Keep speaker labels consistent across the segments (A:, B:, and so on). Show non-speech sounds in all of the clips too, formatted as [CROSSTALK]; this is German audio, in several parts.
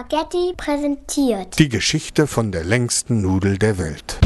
A: Spaghetti präsentiert.
B: Die Geschichte von der längsten Nudel der Welt.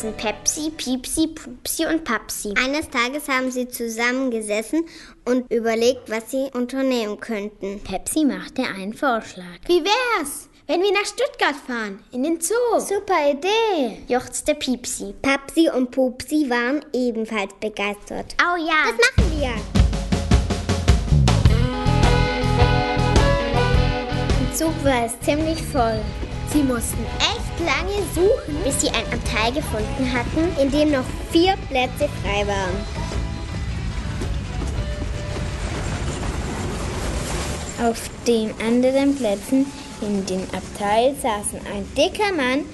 A: Hießen Pepsi, Piepsi, Pupsi und Papsi. Eines Tages haben sie zusammengesessen und überlegt, was sie unternehmen könnten.
C: Pepsi machte einen Vorschlag.
D: Wie wär's, wenn wir nach Stuttgart fahren, in den Zoo?
C: Super Idee!
A: Juchzte Piepsi. Papsi und Pupsi waren ebenfalls begeistert.
D: Oh ja.
A: Das machen wir.
C: Im Zug war es ziemlich voll.
D: Sie mussten echt lange suchen.
A: bis sie ein Abteil gefunden hatten, in dem noch vier Plätze frei waren.
C: Auf den anderen Plätzen in dem Abteil saßen ein dicker Mann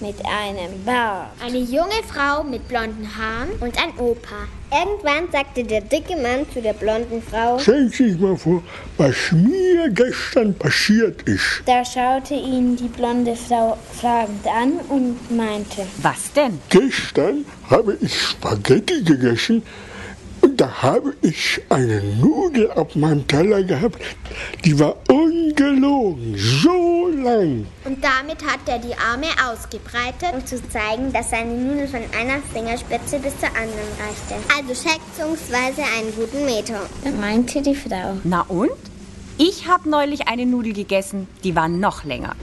C: mit einem Bart.
D: Eine junge Frau mit blonden Haaren
A: Und ein Opa. Irgendwann sagte der dicke Mann zu der blonden Frau,
E: Stellen Sie sich mal vor, was mir gestern passiert ist.
C: Da schaute ihn die blonde Frau fragend an und meinte,
F: Was denn?
E: Gestern habe ich Spaghetti gegessen da habe ich eine Nudel auf meinem Teller gehabt, die war ungelogen, so lang.
D: und damit hat er die Arme ausgebreitet.
A: um zu zeigen, dass seine Nudel von einer Fingerspitze bis zur anderen reichte. Also schätzungsweise einen guten Meter.
C: da meinte die Frau,
F: Na und? Ich habe neulich eine Nudel gegessen, die war noch länger.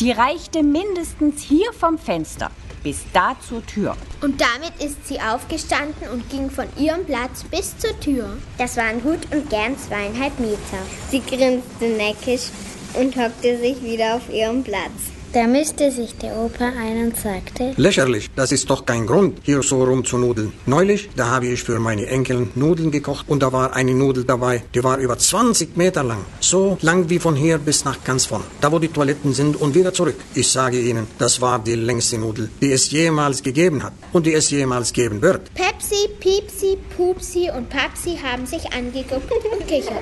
F: Die reichte mindestens hier vom Fenster bis da zur Tür.
D: Und damit ist sie aufgestanden und ging von ihrem Platz bis zur Tür.
A: Das waren gut und gern zweieinhalb Meter. Sie grinste neckisch und hockte sich wieder auf ihren Platz.
C: Da mischte sich der Opa ein und sagte,
G: Lächerlich, das ist doch kein Grund, hier so rumzunudeln. Neulich, da habe ich für meine Enkel Nudeln gekocht und da war eine Nudel dabei, die war über 20 Meter lang. So lang wie von hier bis nach ganz vorn. Da wo die Toiletten sind und wieder zurück. Ich sage Ihnen, das war die längste Nudel, die es jemals gegeben hat und die es jemals geben wird.
D: Pepsi, Piepsi, Pupsi und Papsi haben sich angeguckt und kichert. [LAUGHS]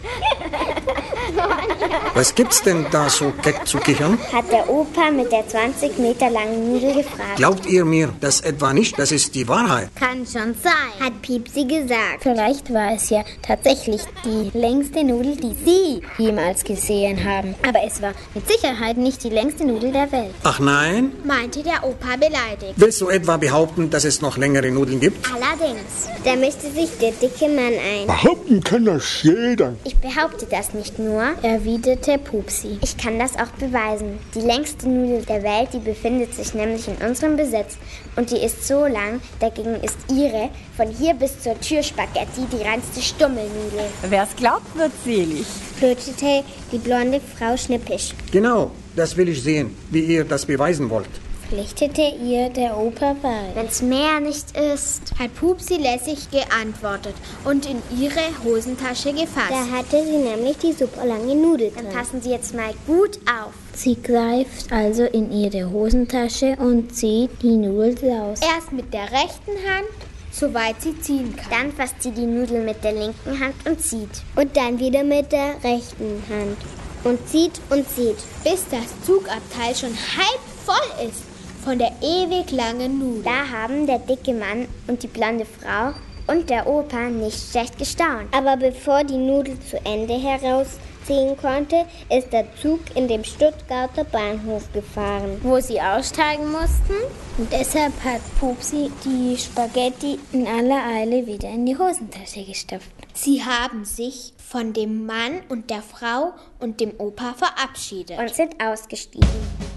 D: [LAUGHS] [LAUGHS]
G: Was gibt's denn da so keck zu kichern?
A: Hat der Opa mit der 20 Meter langen Nudel gefragt.
G: Glaubt ihr mir das etwa nicht? Das ist die Wahrheit.
D: Kann schon sein.
A: Hat Piepsi gesagt.
C: vielleicht war es ja tatsächlich die längste Nudel, die Sie jemals gesehen haben. Aber es war mit Sicherheit nicht die längste Nudel der Welt.
G: Ach nein?
D: meinte der Opa beleidigt.
G: Willst du etwa behaupten, dass es noch längere Nudeln gibt?
D: Allerdings.
A: Da mischte sich der dicke Mann ein.
E: Behaupten kann das jeder.
A: Ich behaupte das nicht nur.
C: Erwiderte Pupsi.
A: Ich kann das auch beweisen. Die längste Nudel der Welt, die befindet sich nämlich in unserem Besitz. Und die ist so lang, dagegen ist ihre von hier bis zur Tür Spaghetti die reinste Stummelnudel.
F: Wer's glaubt, wird selig.
A: Flötete die blonde Frau schnippisch.
G: Genau, das will ich sehen, wie ihr das beweisen wollt.
C: Pflichtete ihr der Opa bei.
A: Wenn's mehr nicht ist.
D: Hat Pupsi lässig geantwortet und in ihre Hosentasche gefasst.
A: Da hatte sie nämlich die super lange Nudel. Dann passen Sie jetzt mal gut auf.
C: Sie greift also in ihre Hosentasche und zieht die Nudel raus.
D: Erst mit der rechten Hand, soweit sie ziehen kann.
A: Dann fasst sie die Nudel mit der linken Hand und zieht. Und dann wieder mit der rechten Hand. Und zieht und zieht.
D: Bis das Zugabteil schon halb voll ist von der ewig langen Nudel.
A: Da haben der dicke Mann und die blonde Frau und der Opa nicht schlecht gestaunt. Aber bevor die Nudel zu Ende herausziehen konnte, ist der Zug in dem Stuttgarter Bahnhof gefahren.
C: wo sie aussteigen mussten. Und deshalb hat Pupsi die Spaghetti in aller Eile wieder in die Hosentasche gestopft.
D: Sie haben sich von dem Mann und der Frau und dem Opa verabschiedet.
A: Und sind ausgestiegen.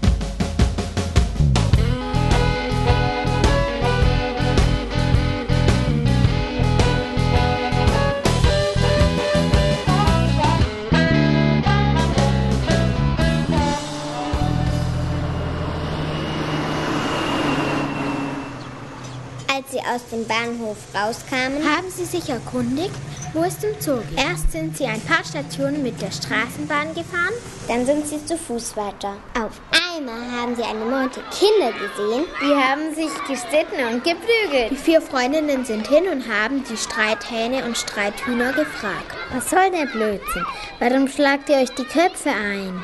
A: Aus dem Bahnhof rauskamen,
D: haben Sie sich erkundigt, wo es zum Zoo geht? Erst sind Sie ein paar Stationen mit der Straßenbahn gefahren.
A: dann sind sie zu Fuß weiter. Auf einmal haben sie eine Meute Kinder gesehen.
C: Die haben sich gestritten und geprügelt.
D: Die vier Freundinnen sind hin und haben die Streithähne und Streithühner gefragt.
C: Was soll der Blödsinn? Warum schlagt ihr euch die Köpfe ein?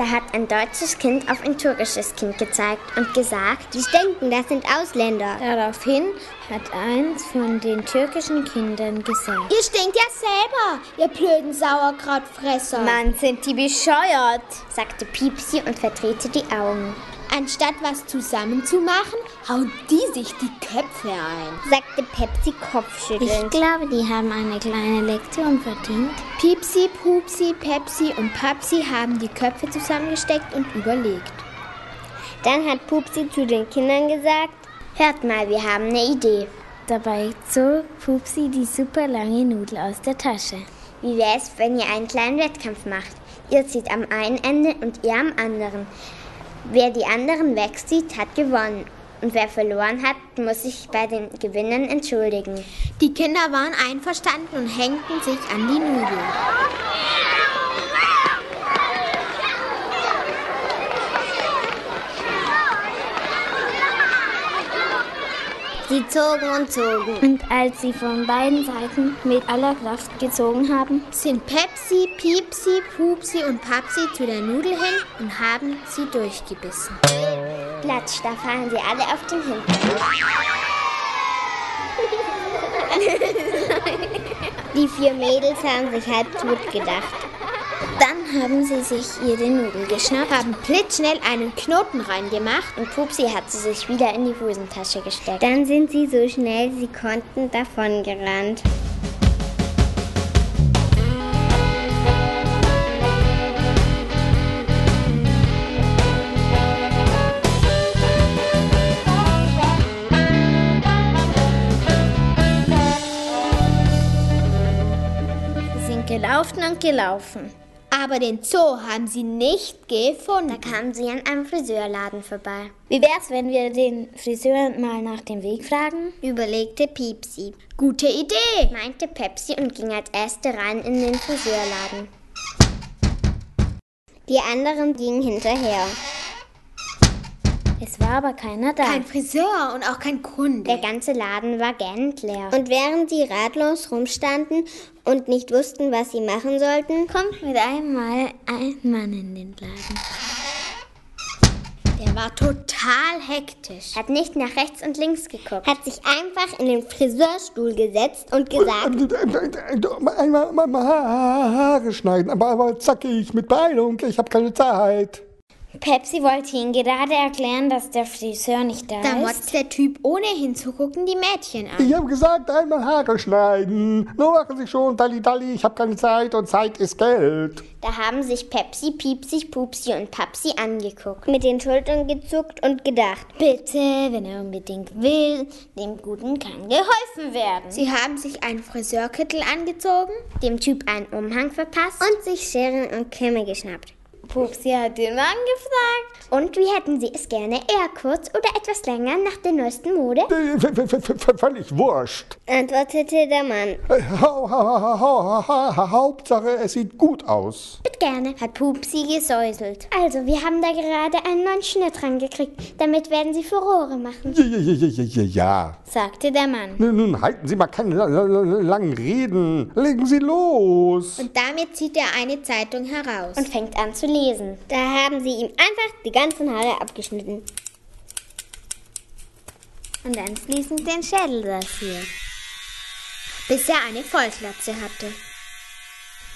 A: Da hat ein deutsches Kind auf ein türkisches Kind gezeigt und gesagt, die denken, das sind Ausländer.
C: Daraufhin hat eins von den türkischen Kindern gesagt,
D: Ihr stinkt ja selber, ihr blöden Sauerkrautfresser.
C: Mann, sind die bescheuert.
A: sagte Piepsi und verdrehte die Augen.
D: Anstatt was zusammen zu machen, hauen die sich die Köpfe ein.
A: Sagte Pepsi
C: Ich
A: kopfschüttelnd.
C: glaube, die haben eine kleine Lektion verdient.
D: Piepsi, Pupsi, Pepsi und Papsi haben die Köpfe zusammengesteckt und überlegt.
A: Dann hat Pupsi zu den Kindern gesagt, hört mal, wir haben eine Idee.
C: Dabei zog Pupsi die super lange Nudel aus der Tasche.
A: Wie wäre es, wenn ihr einen kleinen Wettkampf macht? Ihr zieht am einen Ende und ihr am anderen. Wer die anderen wegzieht, hat gewonnen. Und wer verloren hat, muss sich bei den Gewinnern entschuldigen.
D: Die Kinder waren einverstanden und hängten sich an die Nudeln.
A: Sie zogen und zogen.
C: Und als sie von beiden Seiten mit aller Kraft gezogen haben,
D: Sind Pepsi, Piepsi, Pupsi und Papsi zu der Nudel hin und haben sie durchgebissen.
A: Platsch, da fallen sie alle auf den Hintern. [LAUGHS] Die vier Mädels haben sich halb tot gedacht.
C: Dann haben sie sich ihre Nudel geschnappt.
D: Haben blitzschnell einen Knoten reingemacht
A: Und Pupsi hat sie sich wieder in die Hosentasche gesteckt. Dann sind sie so schnell sie konnten davongerannt.
C: Sie sind gelaufen und gelaufen.
D: Aber den Zoo haben sie nicht gefunden.
A: Da kamen sie an einem Friseurladen vorbei.
C: Wie wär's, wenn wir den Friseur mal nach dem Weg fragen?
A: Überlegte Piepsi,
D: Gute Idee.
A: meinte Pepsi und ging als erste rein in den Friseurladen. Die anderen gingen hinterher.
C: Es war aber keiner da.
D: Kein Friseur und auch kein Kunde.
A: Der ganze Laden war gähnend leer. Und während sie ratlos rumstanden und nicht wussten, was sie machen sollten,
C: kommt mit einmal ein Mann in den Laden.
D: Der war total hektisch.
A: hat nicht nach rechts und links geguckt, hat sich einfach in den Friseurstuhl gesetzt und gesagt,
E: Einmal mal, mal Haare schneiden, aber, aber zackig mit Beilung. Ich habe keine Zeit.
C: Pepsi wollte ihnen gerade erklären, dass der Friseur nicht da
D: Da
C: ist.
D: motzt der Typ, ohne hinzugucken, die Mädchen an.
E: Ich habe gesagt, einmal Haare schneiden. Nur machen Sie schon, Dalli Dalli, ich habe keine Zeit und Zeit ist Geld.
A: da haben sich Pepsi, Piepsi, Pupsi und Papsi angeguckt, mit den Schultern gezuckt und gedacht,
C: Bitte, wenn er unbedingt will, dem Guten kann geholfen werden.
D: Sie haben sich einen Friseurkittel angezogen.
A: dem Typ einen Umhang verpasst und sich Scheren und Kämme geschnappt.
C: Pupsi hat den Mann gefragt.
A: Und wie hätten Sie es gerne? Eher kurz oder etwas länger nach der neuesten Mode?
E: Äh, Völlig wurscht.
A: Antwortete der Mann.
E: Hau- hau- hau- hau- hau- hau- Hauptsache, es sieht gut aus.
A: Mit gerne, hat Pupsi gesäuselt. Also, wir haben da gerade einen neuen Schnitt rangekriegt. Damit werden Sie Furore machen.
E: Ja, ja, ja, ja, ja, ja.
C: sagte der Mann.
E: Nun, halten Sie mal keine la- la- la- langen Reden. Legen Sie los.
D: Und damit zieht er eine Zeitung heraus.
A: Und fängt an zu lesen. Da haben sie ihm einfach die ganzen Haare abgeschnitten.
C: Und anschließend den Schädel rasiert.
D: bis er eine Vollglatze hatte.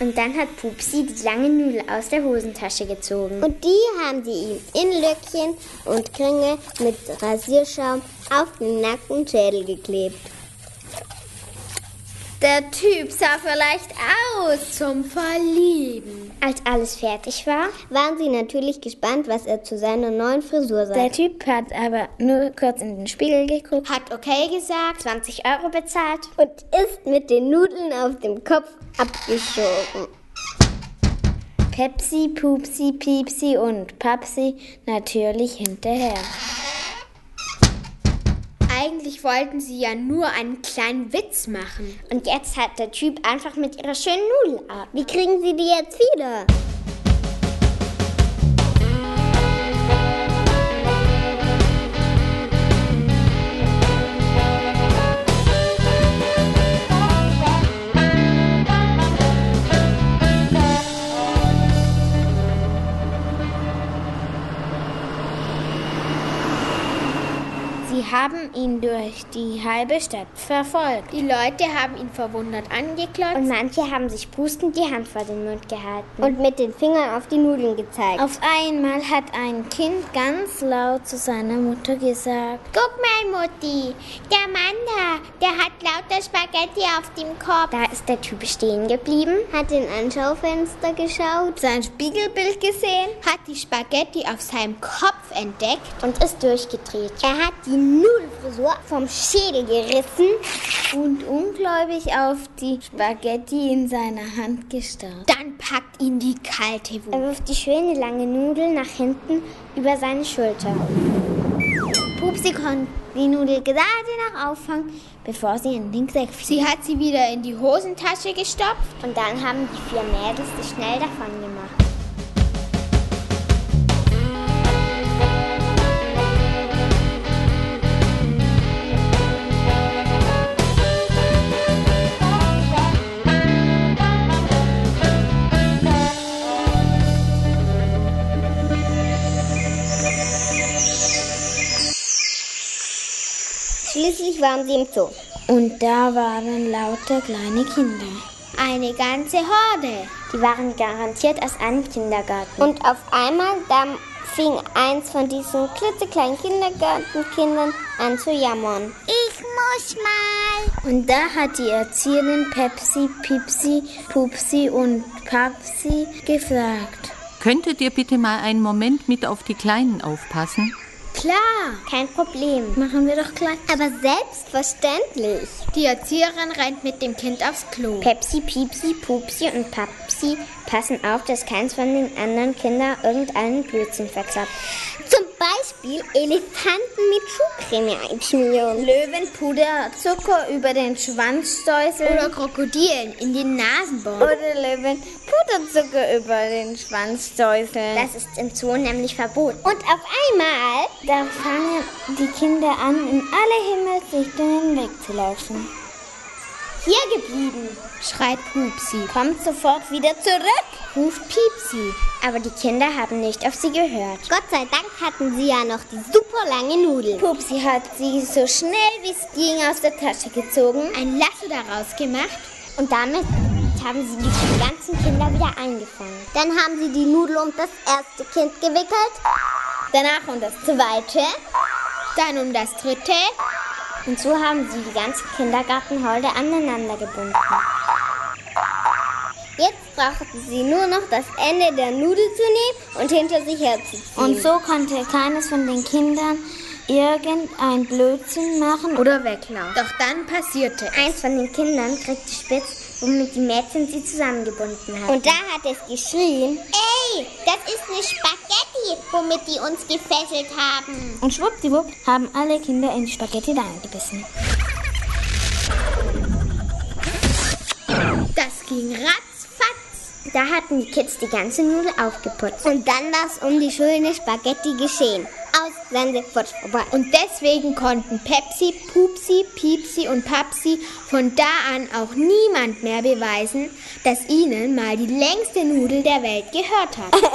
A: Und dann hat Pupsi die lange Nudel aus der Hosentasche gezogen.
H: Und die haben sie ihm in Löckchen und Kringe mit Rasierschaum auf den nackten Schädel geklebt.
C: Der Typ sah vielleicht aus.
D: Zum Verlieben.
A: Als alles fertig war,
H: Waren sie natürlich gespannt, was er zu seiner neuen Frisur
C: Der
H: sagt.
C: Typ hat aber nur kurz in den Spiegel geguckt.
D: Hat okay gesagt.
A: 20 Euro bezahlt.
H: Und ist mit den Nudeln auf dem Kopf abgeschoben.
C: Pepsi, Pupsi, Piepsi und Papsi natürlich hinterher.
D: Eigentlich wollten sie ja nur einen kleinen Witz machen.
A: Und jetzt hat der Typ einfach mit ihrer schönen Nudel ab.
H: Wie kriegen sie die jetzt wieder?
C: Sie haben ihn durch die halbe Stadt verfolgt.
D: Die Leute haben ihn verwundert angeklotzt.
A: Und manche haben sich pustend die Hand vor den Mund gehalten und mit den Fingern auf die Nudeln gezeigt.
C: Auf einmal hat ein Kind ganz laut zu seiner Mutter gesagt:
D: Guck mal, Mutti, der Mann da, der hat lauter Spaghetti auf dem Kopf.
A: Da ist der Typ stehen geblieben, hat in ein Schaufenster geschaut,
D: sein Spiegelbild gesehen, hat die Spaghetti auf seinem Kopf entdeckt
A: und ist durchgedreht. Er hat die Nudelfrisur vom Schädel gerissen
C: und ungläubig auf die Spaghetti in seiner Hand gestarrt.
D: Dann packt ihn die kalte Wut.
A: Er wirft die schöne lange Nudel nach hinten über seine Schulter. Pupsi konnte die Nudel gerade noch auffangen, bevor sie in den Sack fiel.
D: Sie hat sie wieder in die Hosentasche gestopft
A: und dann haben die vier Mädels sie schnell davon gemacht. Waren sie im Zoo.
C: Und da waren lauter kleine Kinder.
D: Eine ganze Horde.
A: Die waren garantiert aus einem Kindergarten. Und auf einmal, da fing eins von diesen klitzekleinen Kindergartenkindern an zu jammern.
D: Ich muss mal.
C: Und da hat die Erzieherin Pepsi, Pipsi, Pupsi und Papsi gefragt.
I: Könntet ihr bitte mal einen Moment mit auf die Kleinen aufpassen?
D: Klar,
A: kein Problem.
C: Machen wir doch gleich.
A: Aber selbstverständlich.
D: Die Erzieherin rennt mit dem Kind aufs Klo.
A: Pepsi, Piepsi, Pupsi und Papsi passen auf, dass keins von den anderen Kindern irgendeinen Blödsinn verklappt. Zum Beispiel Elefanten mit Schuhcreme einschmieren.
C: Löwen Puderzucker über den Schwanz stäuseln.
D: Oder Krokodilen in den Nasen bohren.
C: Oder Löwen Puderzucker über den Schwanz stäuseln.
A: Das ist im Zoo nämlich verboten. Und auf einmal,
C: da fangen die Kinder an, in alle Himmelsrichtungen wegzulaufen.
A: Hier geblieben,
D: schreit Pupsi.
A: Kommt sofort wieder zurück,
D: ruft Piepsi.
A: Aber die Kinder haben nicht auf sie gehört. Gott sei Dank hatten sie ja noch die super lange Nudel.
C: Pupsi hat sie so schnell wie es ging aus der Tasche gezogen,
D: ein Lasso daraus gemacht
A: und damit haben sie die ganzen Kinder wieder eingefangen. Dann haben sie die Nudel um das erste Kind gewickelt, danach um das zweite,
D: dann um das dritte
A: und so haben sie die ganze Kindergartenholde aneinander gebunden. Jetzt brauchten sie nur noch das Ende der Nudel zu nehmen und hinter sich herzuziehen.
C: Und so konnte keines von den Kindern irgendein Blödsinn machen oder weglaufen.
D: Doch dann passierte
A: Eins von den Kindern kriegte spitz, womit die Mädchen sie zusammengebunden hatten. Und da hat es geschrien,
D: Ey, das ist eine Spaghetti, womit die uns gefesselt haben.
C: Und schwuppdiwupp haben alle Kinder in die Spaghetti reingebissen.
D: Das ging ratzfatz.
A: Da hatten die Kids die ganze Nudel aufgeputzt. Und dann war es um die schöne Spaghetti geschehen. Sandwich vorbei.
D: Und deswegen konnten Pepsi, Pupsi, Piepsi und Papsi von da an auch niemand mehr beweisen, dass ihnen mal die längste Nudel der Welt gehört hat. Ha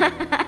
D: ha ha!